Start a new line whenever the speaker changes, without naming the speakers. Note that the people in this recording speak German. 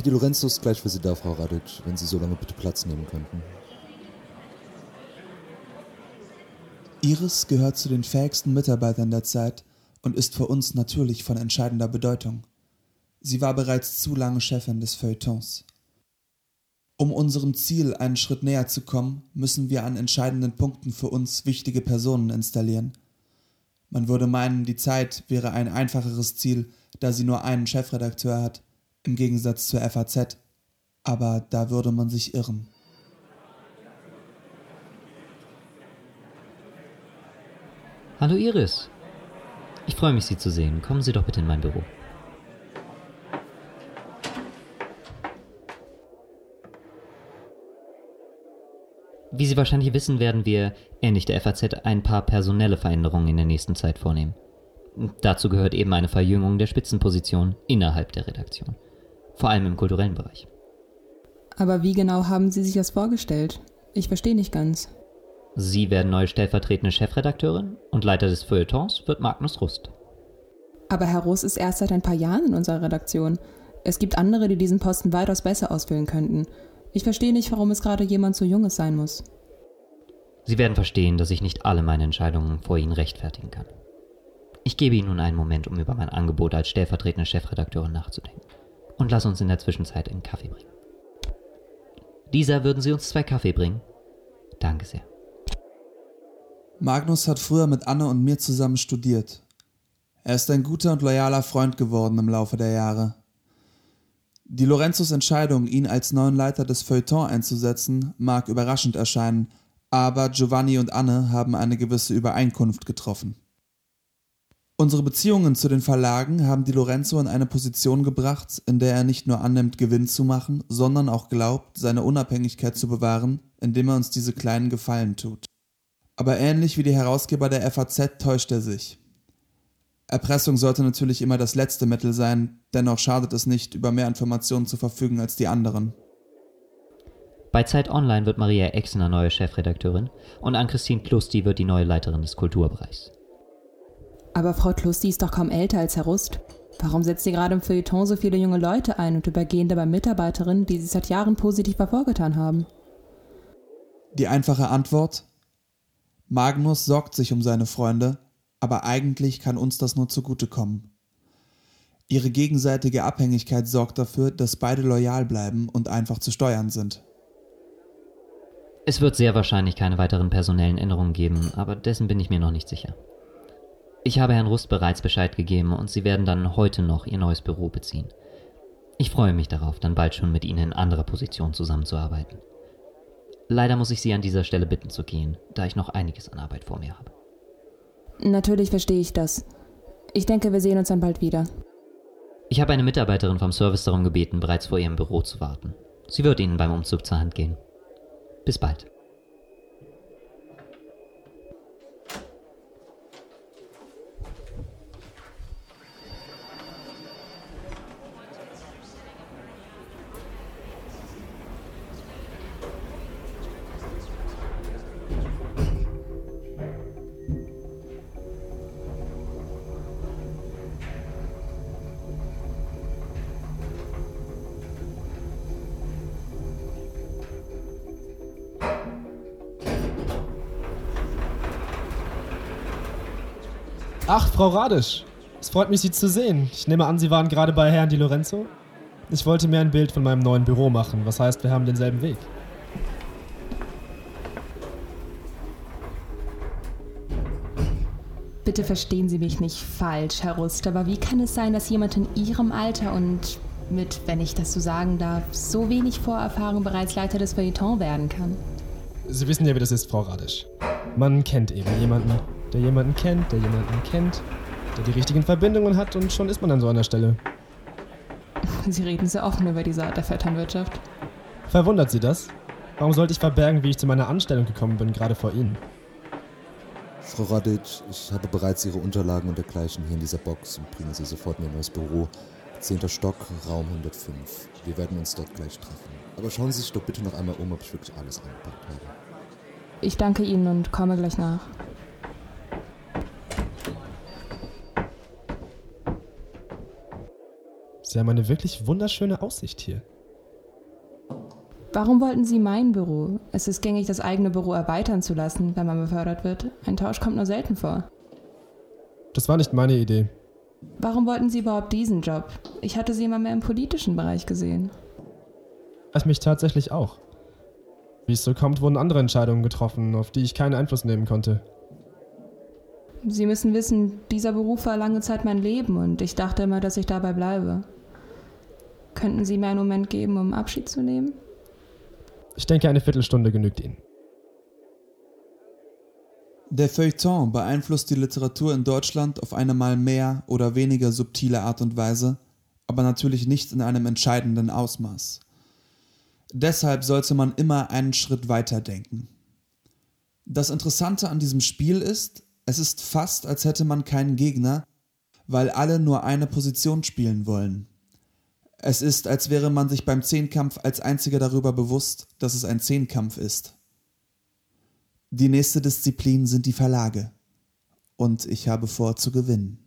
Herr Di Lorenzo ist gleich für Sie da, Frau Radic, wenn Sie so lange bitte Platz nehmen könnten.
Iris gehört zu den fähigsten Mitarbeitern der Zeit und ist für uns natürlich von entscheidender Bedeutung. Sie war bereits zu lange Chefin des Feuilletons. Um unserem Ziel einen Schritt näher zu kommen, müssen wir an entscheidenden Punkten für uns wichtige Personen installieren. Man würde meinen, die Zeit wäre ein einfacheres Ziel, da sie nur einen Chefredakteur hat, im Gegensatz zur FAZ. Aber da würde man sich irren.
Hallo Iris. Ich freue mich, Sie zu sehen. Kommen Sie doch bitte in mein Büro. Wie Sie wahrscheinlich wissen, werden wir, ähnlich der FAZ, ein paar personelle Veränderungen in der nächsten Zeit vornehmen. Dazu gehört eben eine Verjüngung der Spitzenposition innerhalb der Redaktion. Vor allem im kulturellen Bereich.
Aber wie genau haben Sie sich das vorgestellt? Ich verstehe nicht ganz.
Sie werden neue stellvertretende Chefredakteurin und Leiter des Feuilletons wird Magnus Rust.
Aber Herr Russ ist erst seit ein paar Jahren in unserer Redaktion. Es gibt andere, die diesen Posten weitaus besser ausfüllen könnten. Ich verstehe nicht, warum es gerade jemand so Junges sein muss.
Sie werden verstehen, dass ich nicht alle meine Entscheidungen vor Ihnen rechtfertigen kann. Ich gebe Ihnen nun einen Moment, um über mein Angebot als stellvertretende Chefredakteurin nachzudenken. Und lass uns in der Zwischenzeit einen Kaffee bringen. Dieser würden Sie uns zwei Kaffee bringen? Danke sehr.
Magnus hat früher mit Anne und mir zusammen studiert. Er ist ein guter und loyaler Freund geworden im Laufe der Jahre. Die Lorenzos Entscheidung, ihn als neuen Leiter des Feuilleton einzusetzen, mag überraschend erscheinen, aber Giovanni und Anne haben eine gewisse Übereinkunft getroffen. Unsere Beziehungen zu den Verlagen haben die Lorenzo in eine Position gebracht, in der er nicht nur annimmt, Gewinn zu machen, sondern auch glaubt, seine Unabhängigkeit zu bewahren, indem er uns diese kleinen Gefallen tut. Aber ähnlich wie die Herausgeber der FAZ täuscht er sich. Erpressung sollte natürlich immer das letzte Mittel sein, dennoch schadet es nicht, über mehr Informationen zu verfügen als die anderen.
Bei Zeit Online wird Maria Exner neue Chefredakteurin und Ann-Christine Klusti wird die neue Leiterin des Kulturbereichs.
Aber Frau Klusti ist doch kaum älter als Herr Rust. Warum setzt sie gerade im Feuilleton so viele junge Leute ein und übergehen dabei Mitarbeiterinnen, die sich seit Jahren positiv hervorgetan haben?
Die einfache Antwort? Magnus sorgt sich um seine Freunde aber eigentlich kann uns das nur zugutekommen. Ihre gegenseitige Abhängigkeit sorgt dafür, dass beide loyal bleiben und einfach zu steuern sind.
Es wird sehr wahrscheinlich keine weiteren personellen Änderungen geben, aber dessen bin ich mir noch nicht sicher. Ich habe Herrn Rust bereits Bescheid gegeben und Sie werden dann heute noch Ihr neues Büro beziehen. Ich freue mich darauf, dann bald schon mit Ihnen in anderer Position zusammenzuarbeiten. Leider muss ich Sie an dieser Stelle bitten zu gehen, da ich noch einiges an Arbeit vor mir habe.
Natürlich verstehe ich das. Ich denke, wir sehen uns dann bald wieder.
Ich habe eine Mitarbeiterin vom Service darum gebeten, bereits vor ihrem Büro zu warten. Sie wird Ihnen beim Umzug zur Hand gehen. Bis bald.
Ach, Frau Radisch. Es freut mich, Sie zu sehen. Ich nehme an, Sie waren gerade bei Herrn Di Lorenzo? Ich wollte mir ein Bild von meinem neuen Büro machen. Was heißt, wir haben denselben Weg.
Bitte verstehen Sie mich nicht falsch, Herr Rust, aber wie kann es sein, dass jemand in Ihrem Alter und mit, wenn ich das so sagen darf, so wenig Vorerfahrung bereits Leiter des Feuilleton werden kann?
Sie wissen ja, wie das ist, Frau Radisch. Man kennt eben jemanden, der jemanden kennt, der jemanden kennt, der die richtigen Verbindungen hat und schon ist man an so einer Stelle.
Sie reden sehr offen über diese Art der Vetternwirtschaft.
Verwundert Sie das? Warum sollte ich verbergen, wie ich zu meiner Anstellung gekommen bin, gerade vor Ihnen?
Frau Radic, ich habe bereits Ihre Unterlagen und dergleichen hier in dieser Box und bringe sie sofort in Ihr neues Büro. Zehnter Stock, Raum 105. Wir werden uns dort gleich treffen. Aber schauen Sie sich doch bitte noch einmal um, ob ich wirklich alles eingepackt habe.
Ich danke Ihnen und komme gleich nach.
Sie haben eine wirklich wunderschöne Aussicht hier.
Warum wollten Sie mein Büro? Es ist gängig, das eigene Büro erweitern zu lassen, wenn man befördert wird. Ein Tausch kommt nur selten vor.
Das war nicht meine Idee.
Warum wollten Sie überhaupt diesen Job? Ich hatte Sie immer mehr im politischen Bereich gesehen.
Ich mich tatsächlich auch. Wie es so kommt, wurden andere Entscheidungen getroffen, auf die ich keinen Einfluss nehmen konnte.
Sie müssen wissen, dieser Beruf war lange Zeit mein Leben und ich dachte immer, dass ich dabei bleibe. Könnten Sie mir einen Moment geben, um Abschied zu nehmen?
Ich denke, eine Viertelstunde genügt Ihnen.
Der Feuilleton beeinflusst die Literatur in Deutschland auf eine mal mehr oder weniger subtile Art und Weise, aber natürlich nicht in einem entscheidenden Ausmaß. Deshalb sollte man immer einen Schritt weiter denken. Das Interessante an diesem Spiel ist, es ist fast, als hätte man keinen Gegner, weil alle nur eine Position spielen wollen. Es ist, als wäre man sich beim Zehnkampf als einziger darüber bewusst, dass es ein Zehnkampf ist. Die nächste Disziplin sind die Verlage. Und ich habe vor zu gewinnen.